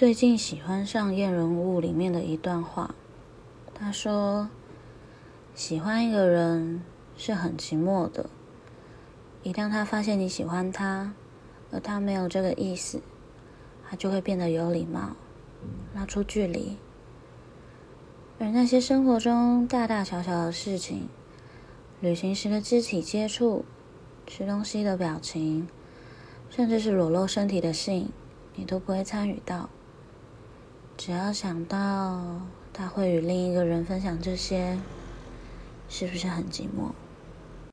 最近喜欢上《验人物》里面的一段话，他说：“喜欢一个人是很寂寞的，一旦他发现你喜欢他，而他没有这个意思，他就会变得有礼貌，拉出距离。而那些生活中大大小小的事情，旅行时的肢体接触，吃东西的表情，甚至是裸露身体的性，你都不会参与到。”只要想到他会与另一个人分享这些，是不是很寂寞？